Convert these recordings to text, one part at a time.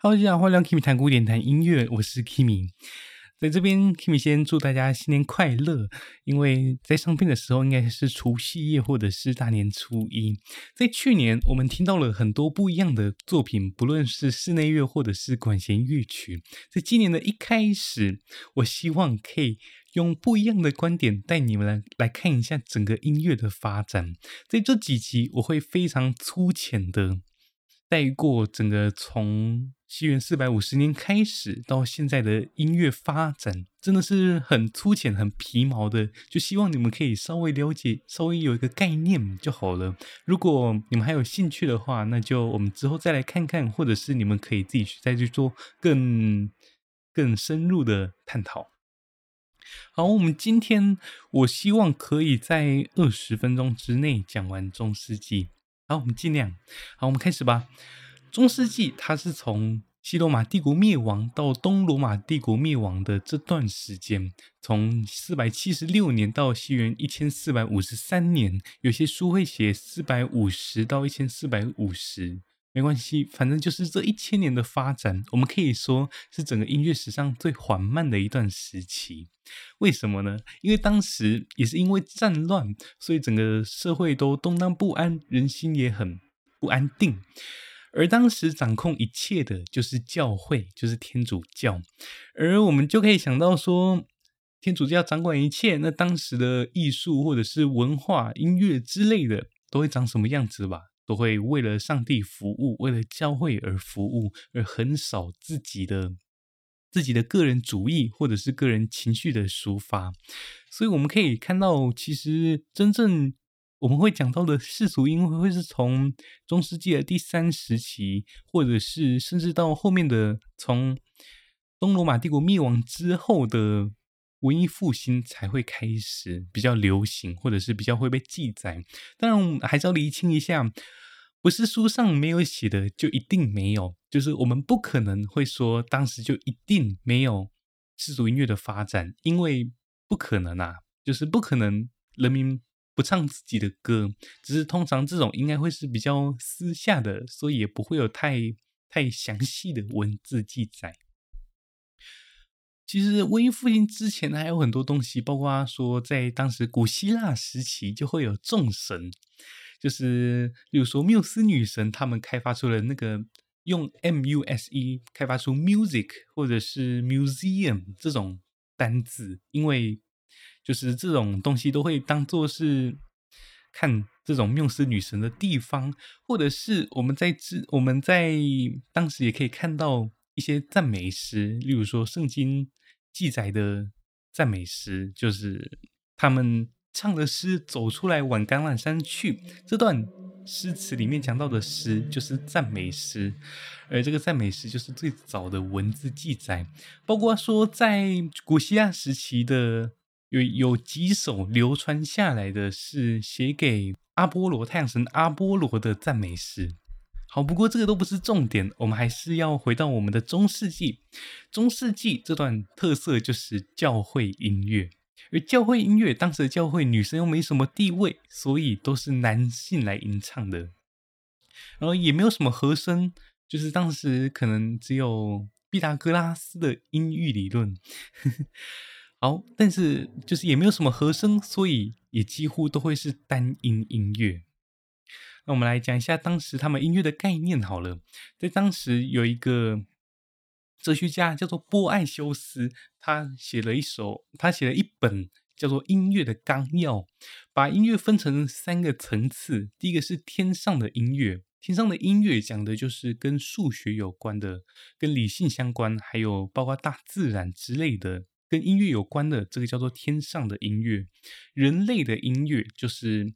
Hello，大家好，欢迎来到 Kimi 谈古典谈音乐，我是 Kimi。在这边，Kimi 先祝大家新年快乐。因为在上片的时候，应该是除夕夜或者是大年初一。在去年，我们听到了很多不一样的作品，不论是室内乐或者是管弦乐曲。在今年的一开始，我希望可以用不一样的观点带你们来来看一下整个音乐的发展。在这几集，我会非常粗浅的。带过整个从西元四百五十年开始到现在的音乐发展，真的是很粗浅、很皮毛的，就希望你们可以稍微了解、稍微有一个概念就好了。如果你们还有兴趣的话，那就我们之后再来看看，或者是你们可以自己去再去做更更深入的探讨。好，我们今天我希望可以在二十分钟之内讲完中世纪。好，我们尽量。好，我们开始吧。中世纪它是从西罗马帝国灭亡到东罗马帝国灭亡的这段时间，从四百七十六年到西元一千四百五十三年。有些书会写四百五十到一千四百五十，没关系，反正就是这一千年的发展，我们可以说是整个音乐史上最缓慢的一段时期。为什么呢？因为当时也是因为战乱，所以整个社会都动荡不安，人心也很不安定。而当时掌控一切的就是教会，就是天主教。而我们就可以想到说，天主教掌管一切，那当时的艺术或者是文化、音乐之类的，都会长什么样子吧？都会为了上帝服务，为了教会而服务，而很少自己的。自己的个人主义或者是个人情绪的抒发，所以我们可以看到，其实真正我们会讲到的世俗音乐，会是从中世纪的第三时期，或者是甚至到后面的从东罗马帝国灭亡之后的文艺复兴才会开始比较流行，或者是比较会被记载。当然，还是要厘清一下。不是书上没有写的就一定没有，就是我们不可能会说当时就一定没有世俗音乐的发展，因为不可能啊，就是不可能人民不唱自己的歌，只是通常这种应该会是比较私下的，所以也不会有太太详细的文字记载。其实文艺复兴之前还有很多东西，包括说在当时古希腊时期就会有众神。就是，比如说缪斯女神，他们开发出了那个用 M U S E 开发出 music 或者是 museum 这种单字，因为就是这种东西都会当做是看这种缪斯女神的地方，或者是我们在之我们在当时也可以看到一些赞美诗，例如说圣经记载的赞美诗，就是他们。唱的诗，走出来往橄榄山去。这段诗词里面讲到的诗就是赞美诗，而这个赞美诗就是最早的文字记载，包括说在古希腊时期的有有几首流传下来的是写给阿波罗太阳神阿波罗的赞美诗。好，不过这个都不是重点，我们还是要回到我们的中世纪。中世纪这段特色就是教会音乐。而教会音乐，当时的教会女生又没什么地位，所以都是男性来吟唱的，然后也没有什么和声，就是当时可能只有毕达哥拉斯的音域理论。好，但是就是也没有什么和声，所以也几乎都会是单音音乐。那我们来讲一下当时他们音乐的概念好了，在当时有一个。哲学家叫做波爱修斯，他写了一首，他写了一本叫做《音乐的纲要》，把音乐分成三个层次。第一个是天上的音乐，天上的音乐讲的就是跟数学有关的，跟理性相关，还有包括大自然之类的，跟音乐有关的，这个叫做天上的音乐。人类的音乐就是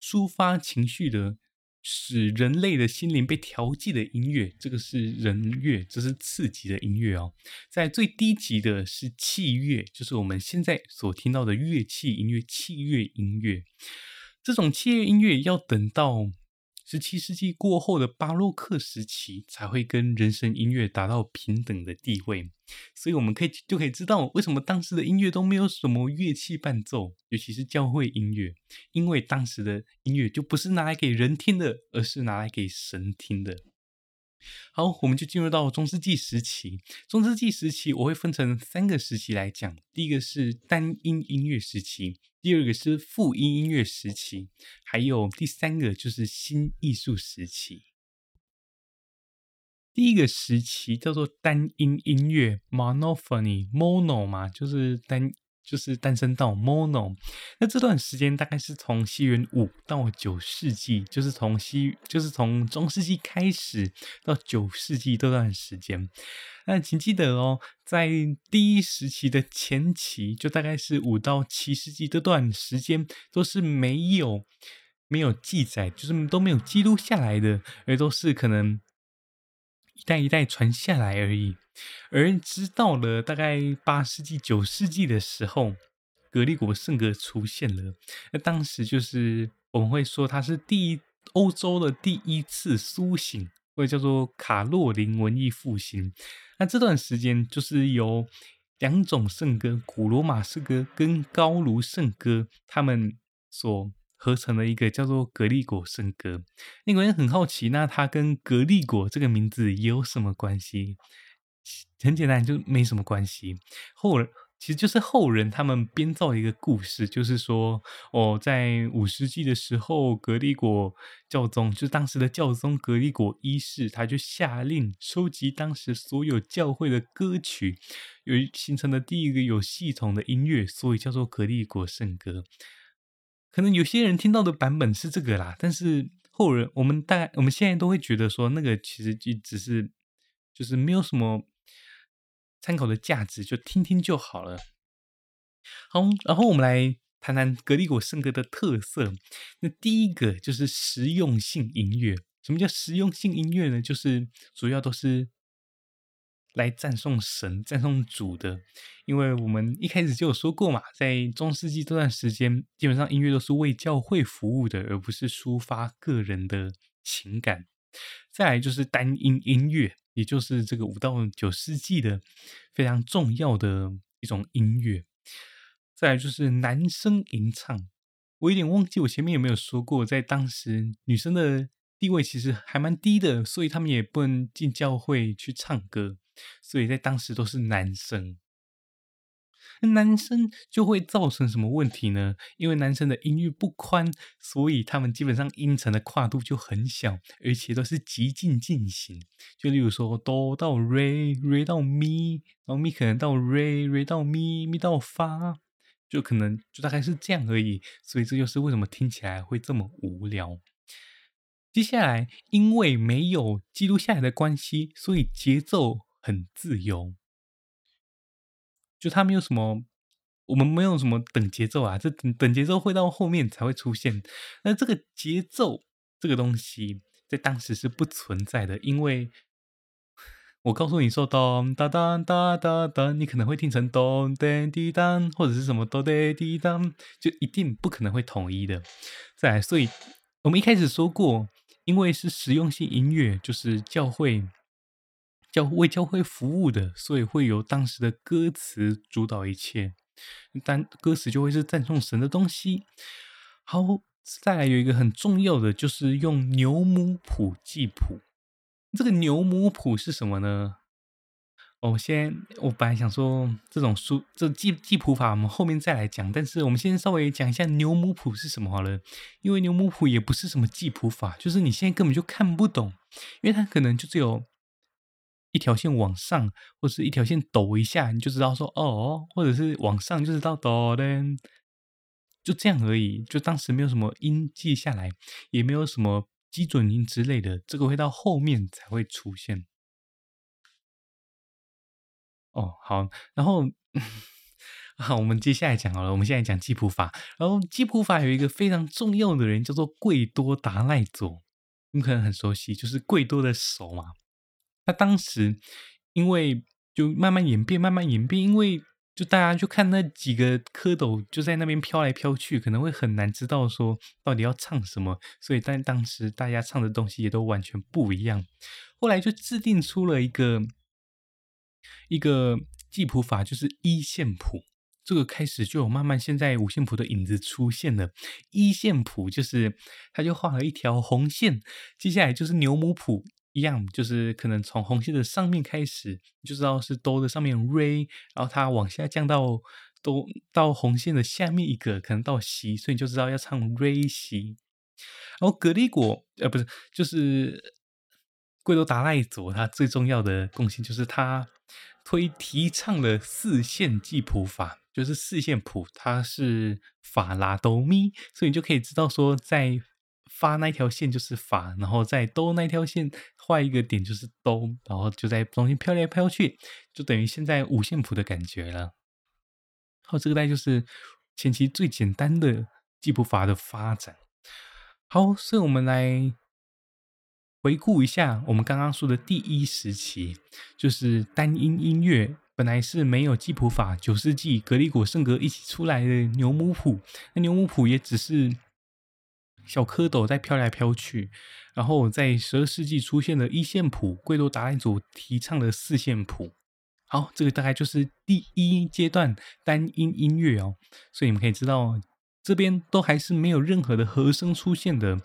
抒发情绪的。使人类的心灵被调剂的音乐，这个是人乐，这是次级的音乐哦。在最低级的是器乐，就是我们现在所听到的乐器音乐，器乐音乐。这种器乐音乐要等到。十七世纪过后的巴洛克时期才会跟人声音乐达到平等的地位，所以我们可以就可以知道为什么当时的音乐都没有什么乐器伴奏，尤其是教会音乐，因为当时的音乐就不是拿来给人听的，而是拿来给神听的。好，我们就进入到中世纪时期。中世纪时期我会分成三个时期来讲，第一个是单音音乐时期，第二个是复音音乐时期，还有第三个就是新艺术时期。第一个时期叫做单音音乐 （monophony），mono 嘛，就是单。就是单声道 mono，那这段时间大概是从西元五到九世纪，就是从西，就是从中世纪开始到九世纪这段时间。那请记得哦，在第一时期的前期，就大概是五到七世纪这段时间，都是没有没有记载，就是都没有记录下来的，而都是可能一代一代传下来而已。而直到了大概八世纪、九世纪的时候，格里果圣格出现了。那当时就是我们会说，它是第一欧洲的第一次苏醒，或者叫做卡洛林文艺复兴。那这段时间就是由两种圣歌——古罗马圣歌跟高卢圣歌，他们所合成的一个叫做格力果圣歌。那个人很好奇，那它跟格力果这个名字有什么关系？很简单，就没什么关系。后其实就是后人他们编造一个故事，就是说哦，在五世纪的时候，格里果教宗，就当时的教宗格里果一世，他就下令收集当时所有教会的歌曲，有形成的第一个有系统的音乐，所以叫做格里果圣歌。可能有些人听到的版本是这个啦，但是后人我们大概我们现在都会觉得说，那个其实就只是就是没有什么。参考的价值，就听听就好了。好，然后我们来谈谈格里果圣歌的特色。那第一个就是实用性音乐。什么叫实用性音乐呢？就是主要都是来赞颂神、赞颂主的。因为我们一开始就有说过嘛，在中世纪这段时间，基本上音乐都是为教会服务的，而不是抒发个人的情感。再来就是单音音乐。也就是这个五到九世纪的非常重要的一种音乐。再来就是男声吟唱，我有点忘记我前面有没有说过，在当时女生的地位其实还蛮低的，所以他们也不能进教会去唱歌，所以在当时都是男生。男生就会造成什么问题呢？因为男生的音域不宽，所以他们基本上音程的跨度就很小，而且都是极尽进行。就例如说，哆到瑞，瑞到咪，然后咪可能到瑞，瑞到咪，咪到发，就可能就大概是这样而已。所以这就是为什么听起来会这么无聊。接下来，因为没有记录下来的关系，所以节奏很自由。就它没有什么，我们没有什么等节奏啊，这等等节奏会到后面才会出现。那这个节奏这个东西在当时是不存在的，因为我告诉你说咚哒哒哒哒哒，你可能会听成咚哒滴当，或者是什么咚哒滴当，就一定不可能会统一的。再，所以我们一开始说过，因为是实用性音乐，就是教会。教为教会服务的，所以会由当时的歌词主导一切，但歌词就会是赞颂神的东西。好，再来有一个很重要的，就是用牛姆谱记谱。这个牛姆谱是什么呢？我先，我本来想说这种书这记记谱法，我们后面再来讲。但是我们先稍微讲一下牛姆谱是什么好了，因为牛姆谱也不是什么记谱法，就是你现在根本就看不懂，因为它可能就只有。一条线往上，或者是一条线抖一下，你就知道说哦，或者是往上就知道哆嘞，就这样而已。就当时没有什么音记下来，也没有什么基准音之类的，这个会到后面才会出现。哦，好，然后 好，我们接下来讲好了，我们现在讲记谱法。然后记谱法有一个非常重要的人叫做贵多达赖佐，你可能很熟悉，就是贵多的手嘛。他当时因为就慢慢演变，慢慢演变，因为就大家就看那几个蝌蚪就在那边飘来飘去，可能会很难知道说到底要唱什么，所以但当时大家唱的东西也都完全不一样。后来就制定出了一个一个记谱法，就是一线谱。这个开始就有慢慢现在五线谱的影子出现了。一线谱就是他就画了一条红线，接下来就是牛姆谱。一样，就是可能从红线的上面开始，你就知道是哆的上面 re，然后它往下降到哆到红线的下面一个，可能到西，所以你就知道要唱 re 西。然后格里果呃不是，就是贵多达赖佐，他最重要的贡献就是他推提倡了四线记谱法，就是四线谱，它是法拉哆咪，所以你就可以知道说在。发那条线就是发，然后在哆那条线画一个点就是哆，然后就在中间飘来飘去，就等于现在五线谱的感觉了。好，这个大概就是前期最简单的记谱法的发展。好，所以我们来回顾一下我们刚刚说的第一时期，就是单音音乐本来是没有记谱法，九世纪格里果圣歌一起出来的牛姆谱，那牛姆谱也只是。小蝌蚪在飘来飘去，然后在十二世纪出现了一线谱，贵多达赖佐提倡的四线谱。好，这个大概就是第一阶段单音音乐哦。所以你们可以知道，这边都还是没有任何的和声出现的。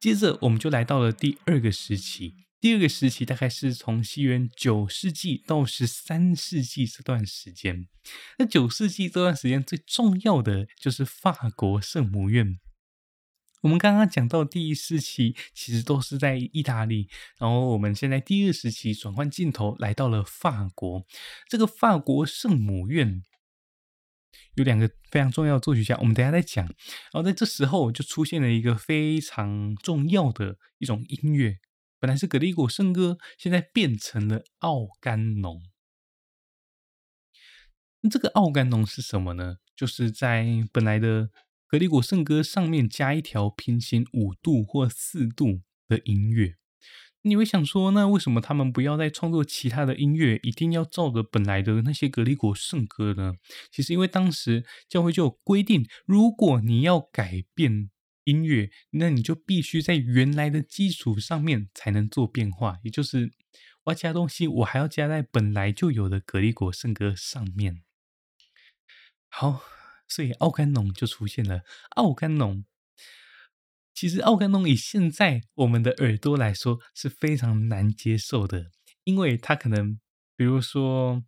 接着我们就来到了第二个时期，第二个时期大概是从西元九世纪到十三世纪这段时间。那九世纪这段时间最重要的就是法国圣母院。我们刚刚讲到第一时期，其实都是在意大利，然后我们现在第二时期转换镜头来到了法国。这个法国圣母院有两个非常重要的作曲家，我们等下再讲。然后在这时候就出现了一个非常重要的一种音乐，本来是格里果圣歌，现在变成了奥甘农。那这个奥甘农是什么呢？就是在本来的。格里果圣歌上面加一条平行五度或四度的音乐，你会想说，那为什么他们不要再创作其他的音乐，一定要照着本来的那些格里果圣歌呢？其实因为当时教会就有规定，如果你要改变音乐，那你就必须在原来的基础上面才能做变化，也就是我要加东西，我还要加在本来就有的格里果圣歌上面。好。所以奥甘农就出现了。奥甘农，其实奥甘农以现在我们的耳朵来说是非常难接受的，因为它可能，比如说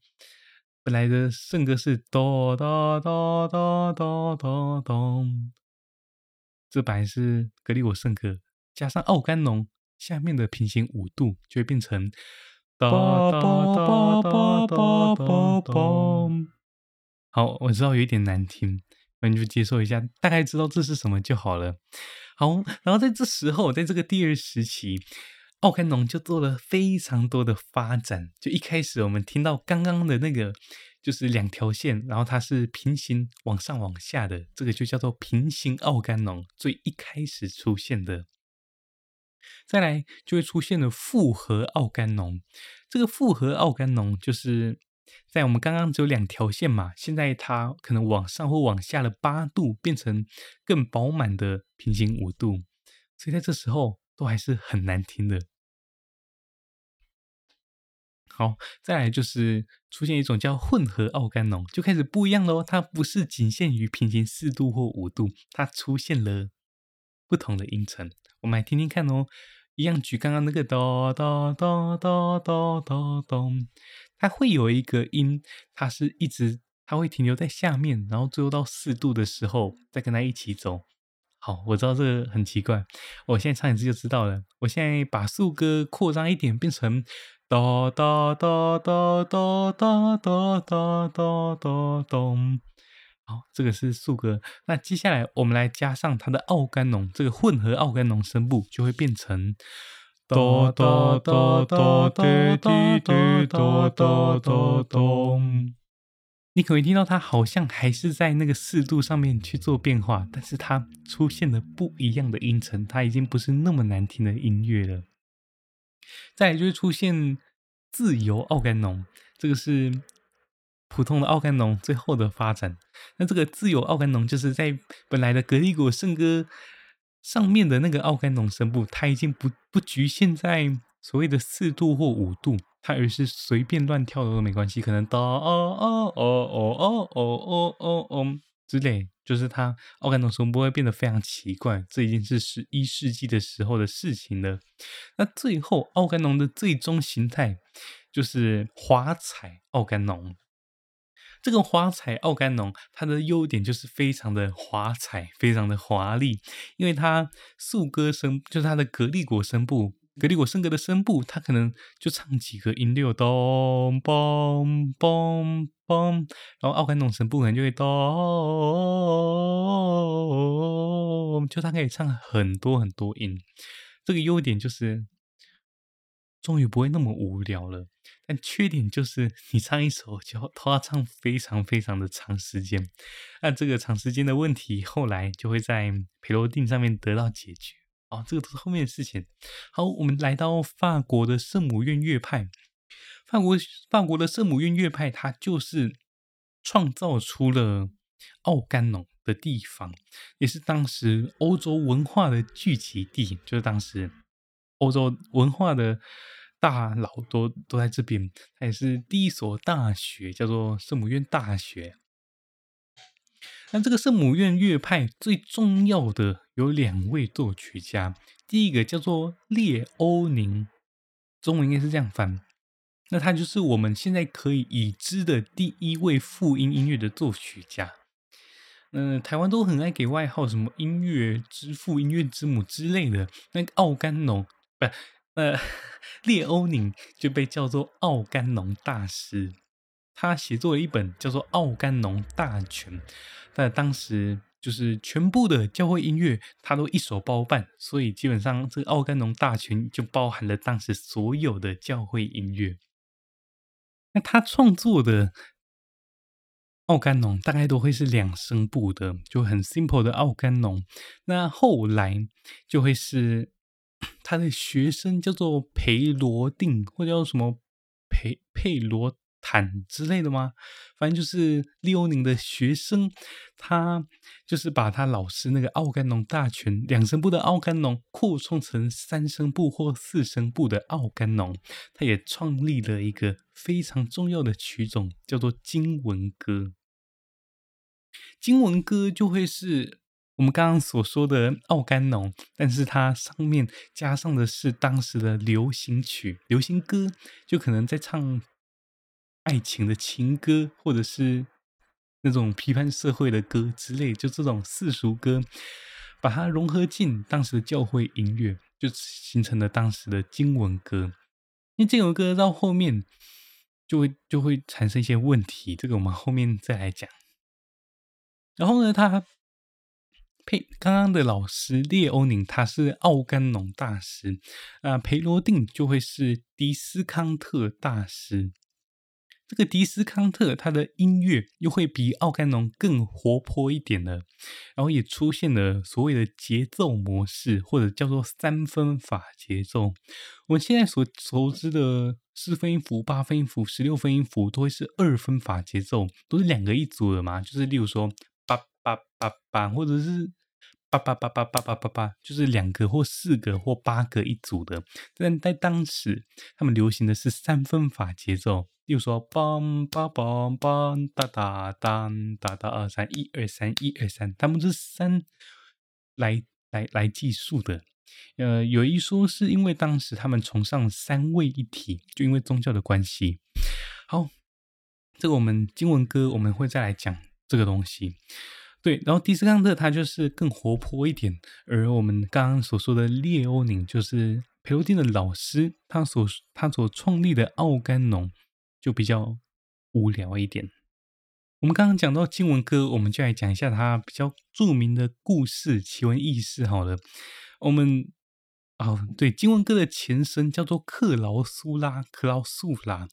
本来的圣歌是哆哆哆哆哆哆哆，这本来是格里果圣歌，加上奥甘农下面的平行五度就会变成哆哆哆哆哆哆哆。好，我知道有一点难听，那你就接受一下，大概知道这是什么就好了。好，然后在这时候，在这个第二时期，奥甘农就做了非常多的发展。就一开始我们听到刚刚的那个，就是两条线，然后它是平行往上往下的，这个就叫做平行奥甘农，最一开始出现的。再来就会出现了复合奥甘农，这个复合奥甘农就是。在我们刚刚只有两条线嘛，现在它可能往上或往下了八度，变成更饱满的平行五度，所以在这时候都还是很难听的。好，再来就是出现一种叫混合奥甘农，就开始不一样喽。它不是仅限于平行四度或五度，它出现了不同的音程。我们来听听看哦，一样举刚刚那个哆哆哆哆哆哆哆。它会有一个音，它是一直，它会停留在下面，然后最后到四度的时候再跟它一起走。好，我知道这个很奇怪，我现在唱一次就知道了。我现在把副歌扩张一点，变成哆哆哆哆哆哆哆哆哆哆哆。好，这个是副歌。那接下来我们来加上它的奥甘农，这个混合奥甘农声部就会变成。哆哆哆哆哆哆哆哆哆哆。你可能听到它好像还是在那个四度上面去做变化，但是它出现了不一样的音程，它已经不是那么难听的音乐了。再就是出现自由奥甘农，这个是普通的奥甘农最后的发展。那这个自由奥甘农就是在本来的格力果圣歌上面的那个奥甘农声部，它已经不不局限在所谓的四度或五度，它而是随便乱跳的都没关系，可能哒哦哦哦哦哦哦哦哦之类，就是它奥甘农声部会变得非常奇怪，这已经是十一世纪的时候的事情了。那最后奥甘农的最终形态就是华彩奥甘农。这个华彩奥甘农，它的优点就是非常的华彩，非常的华丽，因为它竖歌声就是它的格力果声部，格力果圣歌的声部，它可能就唱几个音六咚嘣嘣嘣，然后奥甘农声部可能就会咚，就它可以唱很多很多音，这个优点就是。终于不会那么无聊了，但缺点就是你唱一首就都要唱非常非常的长时间。那这个长时间的问题后来就会在培罗定上面得到解决。哦，这个都是后面的事情。好，我们来到法国的圣母院乐派。法国法国的圣母院乐派，它就是创造出了奥甘农的地方，也是当时欧洲文化的聚集地，就是当时。欧洲文化的大佬都都在这边，他也是第一所大学，叫做圣母院大学。那这个圣母院乐派最重要的有两位作曲家，第一个叫做列欧宁，中文应该是这样翻。那他就是我们现在可以已知的第一位复音音乐的作曲家。嗯、台湾都很爱给外号，什么音乐之父、音乐之母之类的。那个奥甘农。不，呃，列欧宁就被叫做奥甘农大师，他写作了一本叫做《奥甘农大全》，但当时就是全部的教会音乐他都一手包办，所以基本上这个《奥甘农大全》就包含了当时所有的教会音乐。那他创作的奥甘农大概都会是两声部的，就很 simple 的奥甘农。那后来就会是。他的学生叫做培罗定，或者叫什么培佩罗坦之类的吗？反正就是列欧宁的学生，他就是把他老师那个奥甘农大全两声部的奥甘农扩充成三声部或四声部的奥甘农。他也创立了一个非常重要的曲种，叫做经文歌。经文歌就会是。我们刚刚所说的奥甘农，但是它上面加上的是当时的流行曲、流行歌，就可能在唱爱情的情歌，或者是那种批判社会的歌之类，就这种世俗歌，把它融合进当时的教会音乐，就形成了当时的经文歌。因为经文歌到后面就会就会产生一些问题，这个我们后面再来讲。然后呢，它。佩刚刚的老师列欧宁，他是奥甘农大师，啊，培罗定就会是迪斯康特大师。这个迪斯康特他的音乐又会比奥甘农更活泼一点了，然后也出现了所谓的节奏模式，或者叫做三分法节奏。我们现在所熟知的四分音符、八分音符、十六分音符，都会是二分法节奏，都是两个一组的嘛，就是例如说八。八八八，或者是八八八八八八八八，就是两个或四个或八个一组的。但在当时，他们流行的是三分法节奏，例如说，梆梆梆梆哒哒当哒哒二三一二三一二三，他们是三来来来计数的。呃，有一说是因为当时他们崇尚三位一体，就因为宗教的关系。好，这个我们经文歌我们会再来讲这个东西。对，然后迪斯康特他就是更活泼一点，而我们刚刚所说的列欧宁就是培罗定的老师，他所他所创立的奥甘农就比较无聊一点。我们刚刚讲到金文歌，我们就来讲一下他比较著名的故事奇闻异事。好了，我们。哦，对，经文歌的前身叫做克劳苏拉，克劳苏拉。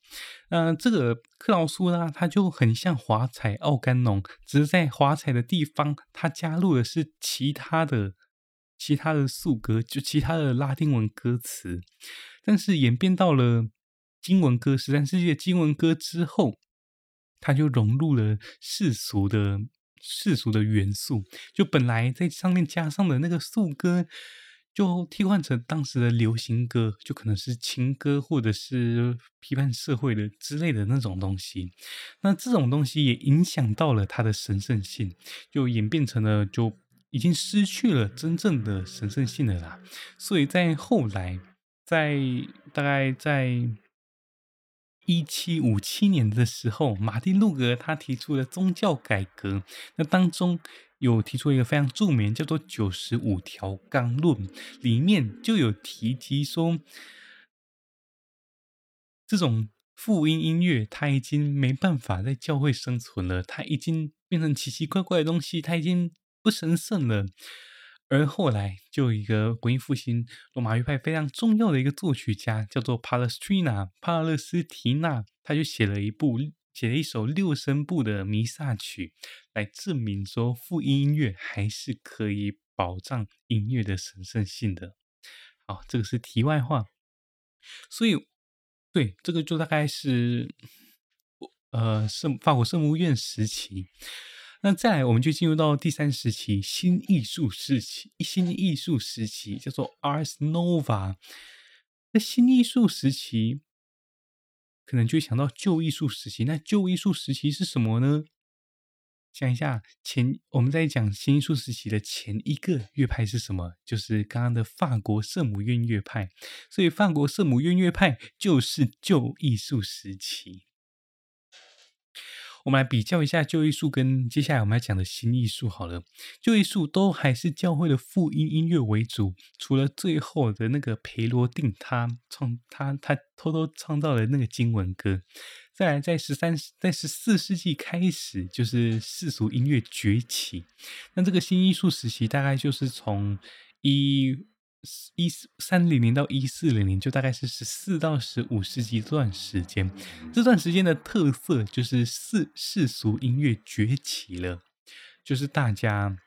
呃，这个克劳苏拉，它就很像华彩奥甘农，只是在华彩的地方，它加入的是其他的、其他的素歌，就其他的拉丁文歌词。但是演变到了经文歌，十三世纪的经文歌之后，它就融入了世俗的世俗的元素，就本来在上面加上的那个素歌。就替换成当时的流行歌，就可能是情歌或者是批判社会的之类的那种东西。那这种东西也影响到了它的神圣性，就演变成了就已经失去了真正的神圣性了啦。所以在后来，在大概在一七五七年的时候，马丁路德他提出了宗教改革，那当中。有提出一个非常著名，叫做《九十五条纲论》，里面就有提及说，这种复音音乐它已经没办法在教会生存了，它已经变成奇奇怪怪的东西，它已经不神圣了。而后来就有一个文艺复兴罗马乐派非常重要的一个作曲家，叫做帕勒斯提纳，帕勒斯提纳，他就写了一部。写了一首六声部的弥撒曲，来证明说复音音乐还是可以保障音乐的神圣性的。好，这个是题外话。所以，对，这个就大概是呃圣法国圣母院时期。那再来，我们就进入到第三时期，新艺术时期。新艺术时期叫做 Ars Nova。那新艺术时期。可能就会想到旧艺术时期，那旧艺术时期是什么呢？想一下，前我们在讲新艺术时期的前一个乐派是什么？就是刚刚的法国圣母院乐派。所以，法国圣母院乐派就是旧艺术时期。我们来比较一下旧艺术跟接下来我们要讲的新艺术好了。旧艺术都还是教会的复音音乐为主，除了最后的那个培罗定他创他他偷偷创造了那个经文歌。再来，在十三在十四世纪开始，就是世俗音乐崛起。那这个新艺术时期大概就是从一。一三零零到一四零零，就大概是十四到十五世纪这段时间。这段时间的特色就是世世俗音乐崛起了，就是大家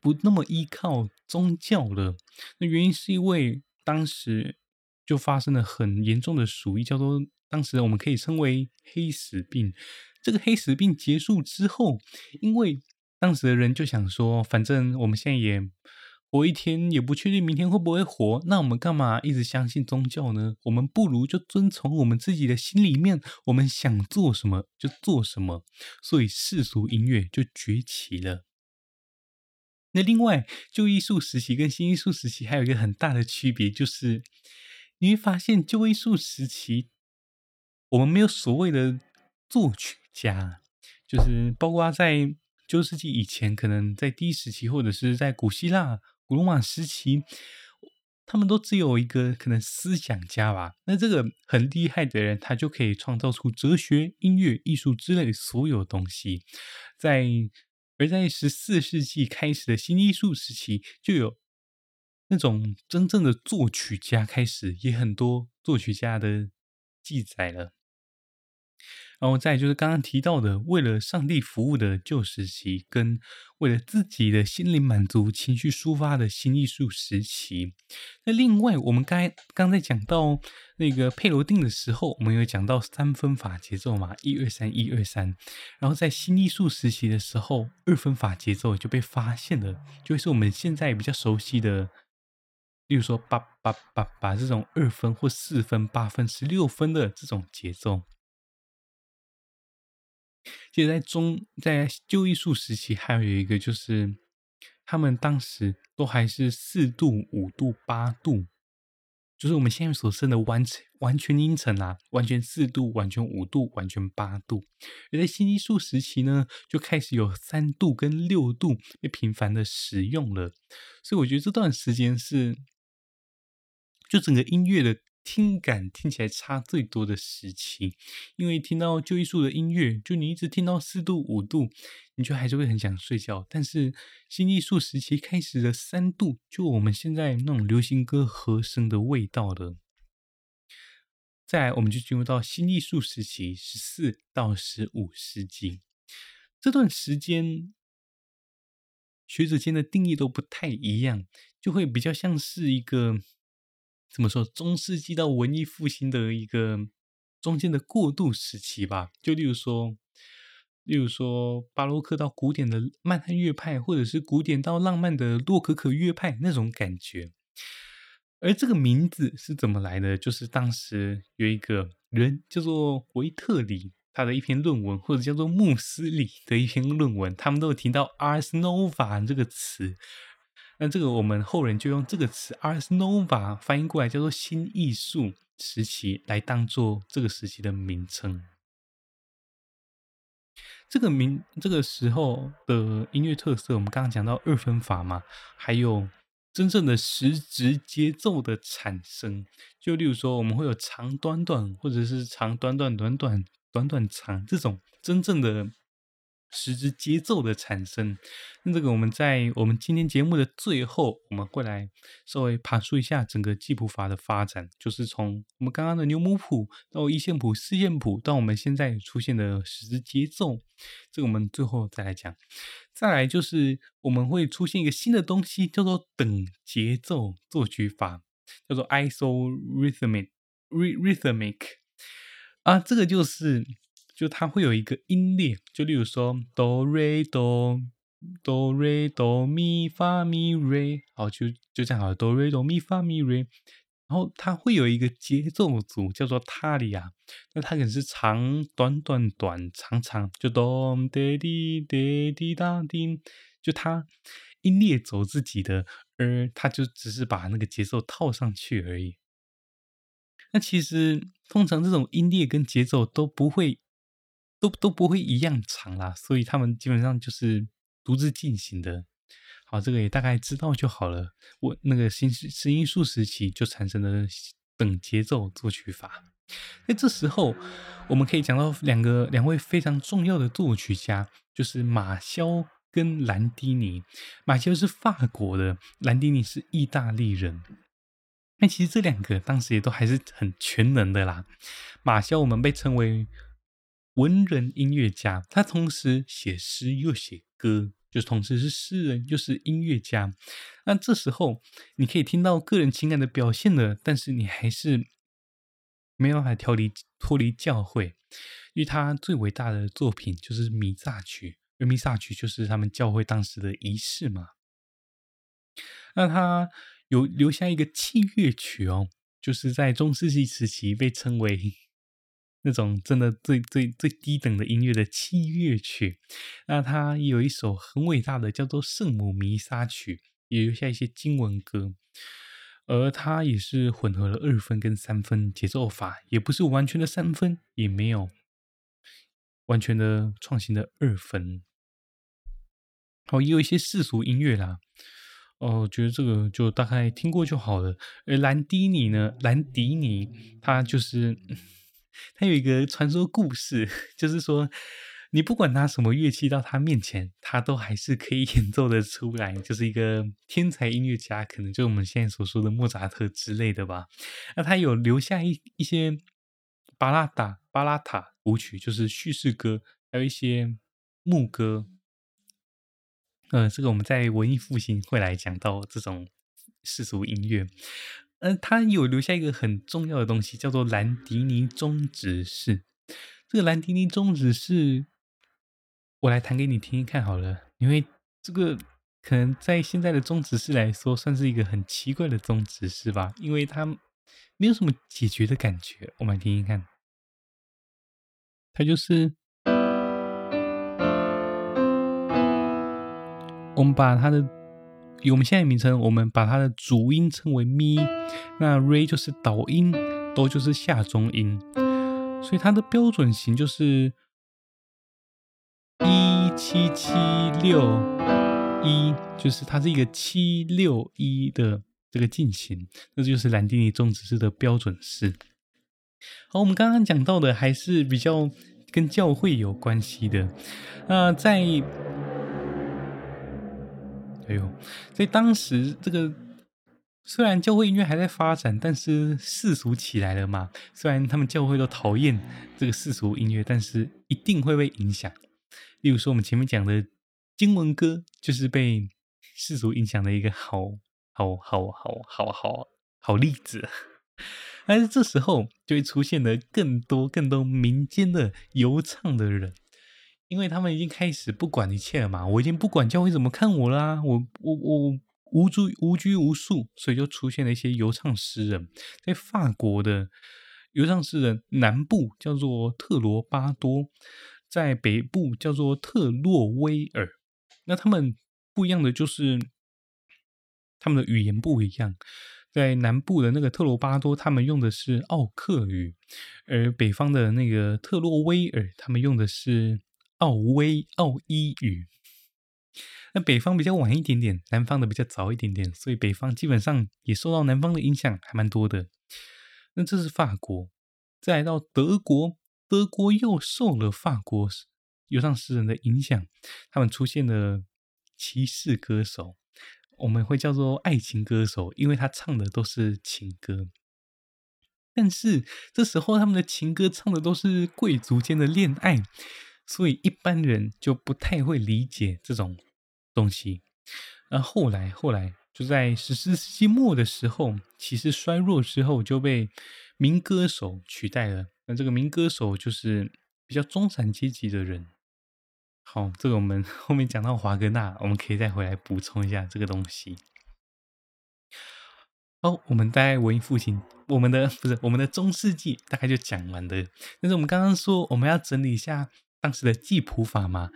不那么依靠宗教了。那原因是因为当时就发生了很严重的鼠疫，叫做当时我们可以称为黑死病。这个黑死病结束之后，因为当时的人就想说，反正我们现在也。活一天也不确定明天会不会活，那我们干嘛一直相信宗教呢？我们不如就遵从我们自己的心里面，我们想做什么就做什么。所以世俗音乐就崛起了。那另外，旧艺术时期跟新艺术时期还有一个很大的区别，就是你会发现旧艺术时期我们没有所谓的作曲家，就是包括在旧世纪以前，可能在第一时期或者是在古希腊。古罗马时期，他们都只有一个可能思想家吧。那这个很厉害的人，他就可以创造出哲学、音乐、艺术之类的所有东西。在而在十四世纪开始的新艺术时期，就有那种真正的作曲家开始，也很多作曲家的记载了。然后再就是刚刚提到的，为了上帝服务的旧时期，跟为了自己的心灵满足、情绪抒发的新艺术时期。那另外，我们刚才刚才讲到那个佩罗定的时候，我们有讲到三分法节奏嘛，一二三，一二三。然后在新艺术时期的时候，二分法节奏就被发现了，就是我们现在比较熟悉的，例如说八八八八这种二分或四分、八分、十六分的这种节奏。其实，在中在旧艺术时期，还有一个就是，他们当时都还是四度、五度、八度，就是我们现在所剩的完完全音程啊，完全四度、完全五度、完全八度。而在新艺术时期呢，就开始有三度跟六度被频繁的使用了。所以，我觉得这段时间是，就整个音乐的。听感听起来差最多的时期，因为听到旧艺术的音乐，就你一直听到四度五度，你就还是会很想睡觉。但是新艺术时期开始的三度，就我们现在那种流行歌和声的味道了。再来，我们就进入到新艺术时期，十四到十五世纪这段时间，学者间的定义都不太一样，就会比较像是一个。怎么说？中世纪到文艺复兴的一个中间的过渡时期吧。就例如说，例如说巴洛克到古典的曼汉乐派，或者是古典到浪漫的洛可可乐派那种感觉。而这个名字是怎么来的？就是当时有一个人叫做维特里，他的一篇论文，或者叫做穆斯里的一篇论文，他们都有提到 Ars Nova 这个词。那这个我们后人就用这个词 Ars Nova 翻译过来，叫做新艺术时期，来当做这个时期的名称。这个名这个时候的音乐特色，我们刚刚讲到二分法嘛，还有。真正的时值节奏的产生，就例如说，我们会有长短短，或者是长短短短短短短长这种真正的。时值节奏的产生，那这个我们在我们今天节目的最后，我们会来稍微爬梳一下整个记谱法的发展，就是从我们刚刚的牛姆谱到一线谱、四线谱，到我们现在出现的时值节奏，这个我们最后再来讲。再来就是我们会出现一个新的东西，叫做等节奏作曲法，叫做 isorhythmic rhythmic 啊，这个就是。就它会有一个音列，就例如说哆瑞哆哆瑞哆咪发咪瑞，好，就就这样好了，哆瑞哆咪发咪瑞，然后它会有一个节奏组叫做塔里亚，那它可能是长短短短长长，就咚哒滴哒滴答滴，就它音列走自己的，而它就只是把那个节奏套上去而已。那其实通常这种音列跟节奏都不会。都都不会一样长啦，所以他们基本上就是独自进行的。好，这个也大概知道就好了。我那个新新艺术时期就产生了等节奏作曲法。在这时候，我们可以讲到两个两位非常重要的作曲家，就是马肖跟兰迪尼。马肖是法国的，兰迪尼是意大利人。那其实这两个当时也都还是很全能的啦。马肖我们被称为。文人音乐家，他同时写诗又写歌，就同时是诗人又是音乐家。那这时候你可以听到个人情感的表现了，但是你还是没办法脱离脱离教会，因为他最伟大的作品就是弥撒曲，而弥撒曲就是他们教会当时的仪式嘛。那他有留下一个器乐曲哦，就是在中世纪时期被称为。那种真的最最最低等的音乐的器乐曲，那它有一首很伟大的叫做《圣母弥撒曲》，也留下一些经文歌，而它也是混合了二分跟三分节奏法，也不是完全的三分，也没有完全的创新的二分。好，也有一些世俗音乐啦，哦，觉得这个就大概听过就好了。而兰迪尼呢，兰迪尼他就是。他有一个传说故事，就是说，你不管拿什么乐器到他面前，他都还是可以 演奏得出来，就是一个天才音乐家，可能就我们现在所说的莫扎特之类的吧。那他有留下一一些巴拉达、巴拉塔舞曲，就是叙事歌，还有一些牧歌。呃，这个我们在文艺复兴会来讲到这种世俗音乐。嗯，他有留下一个很重要的东西，叫做兰迪尼终止式。这个兰迪尼终止式，我来弹给你听听看好了。因为这个可能在现在的终止式来说，算是一个很奇怪的终止式吧，因为它没有什么解决的感觉。我们来听听看，它就是我们把它的。以我们现在名称，我们把它的主音称为咪，那 re 就是导音，哆就是下中音，所以它的标准型就是一七七六一，就是它是一个七六一的这个进行，那就是兰迪尼终止式的标准式。好，我们刚刚讲到的还是比较跟教会有关系的，那在。哎呦，所以当时这个虽然教会音乐还在发展，但是世俗起来了嘛。虽然他们教会都讨厌这个世俗音乐，但是一定会被影响。例如说，我们前面讲的经文歌，就是被世俗影响的一个好好好好好好好例子。但是这时候就会出现了更多更多民间的游唱的人。因为他们已经开始不管一切了嘛，我已经不管教会怎么看我啦，我我我无拘无拘无束，所以就出现了一些游唱诗人。在法国的游唱诗人，南部叫做特罗巴多，在北部叫做特洛威尔。那他们不一样的就是，他们的语言不一样。在南部的那个特罗巴多，他们用的是奥克语；而北方的那个特洛威尔，他们用的是奥威奥伊语。那北方比较晚一点点，南方的比较早一点点，所以北方基本上也受到南方的影响还蛮多的。那这是法国，再来到德国，德国又受了法国游唱诗人的影响，他们出现了骑士歌手，我们会叫做爱情歌手，因为他唱的都是情歌。但是这时候他们的情歌唱的都是贵族间的恋爱，所以一般人就不太会理解这种。东西，那后来后来就在十四世纪末的时候，骑士衰弱之后就被民歌手取代了。那这个民歌手就是比较中产阶级的人。好，这个我们 后面讲到华格纳，我们可以再回来补充一下这个东西。哦，我们大概文艺复兴，我们的不是我们的中世纪大概就讲完了。但是我们刚刚说我们要整理一下当时的记谱法嘛。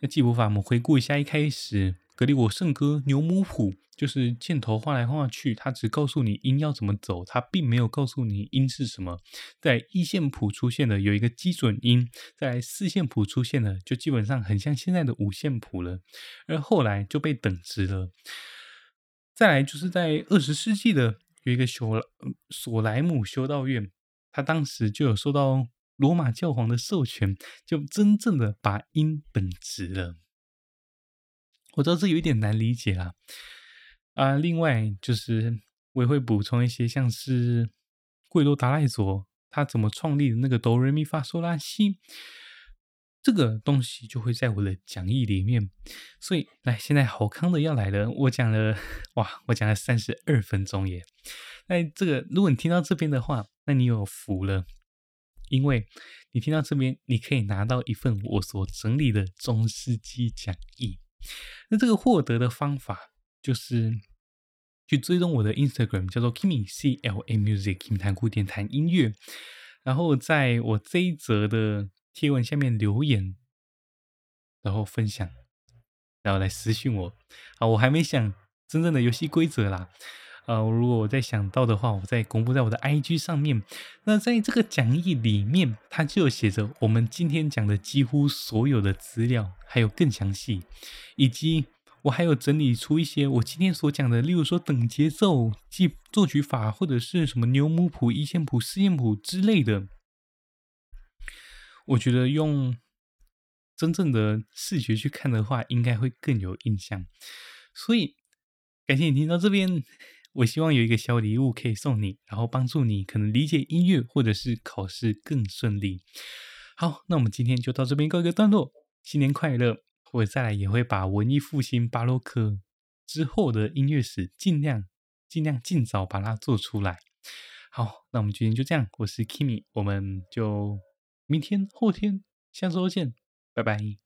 那记谱法，我们回顾一下，一开始格里果圣歌牛姆谱就是箭头画来画去，它只告诉你音要怎么走，它并没有告诉你音是什么。在一线谱出现的有一个基准音，在四线谱出现的就基本上很像现在的五线谱了，而后来就被等值了。再来就是在二十世纪的有一个修索莱姆修道院，他当时就有受到。罗马教皇的授权，就真正的把音本职了。我知道这有一点难理解啦，啊，另外就是我也会补充一些，像是贵多达赖佐他怎么创立的那个哆瑞咪发嗦拉西，这个东西就会在我的讲义里面。所以来，现在好康的要来了，我讲了哇，我讲了三十二分钟耶。那这个，如果你听到这边的话，那你有福了。因为你听到这边，你可以拿到一份我所整理的中世纪讲义。那这个获得的方法就是去追踪我的 Instagram，叫做 Kimi C L A Music，Kimi 谈古典谈音乐。然后在我这一则的贴文下面留言，然后分享，然后来私讯我。啊，我还没想真正的游戏规则啦。呃，如果我再想到的话，我再公布在我的 IG 上面。那在这个讲义里面，它就写着我们今天讲的几乎所有的资料，还有更详细，以及我还有整理出一些我今天所讲的，例如说等节奏、记作曲法，或者是什么牛姆谱、一线谱、四线谱之类的。我觉得用真正的视觉去看的话，应该会更有印象。所以感谢你听到这边。我希望有一个小礼物可以送你，然后帮助你可能理解音乐，或者是考试更顺利。好，那我们今天就到这边告一个段落，新年快乐！我再来也会把文艺复兴、巴洛克之后的音乐史尽量、尽量尽早把它做出来。好，那我们今天就这样，我是 Kimi，我们就明天、后天、下周见，拜拜。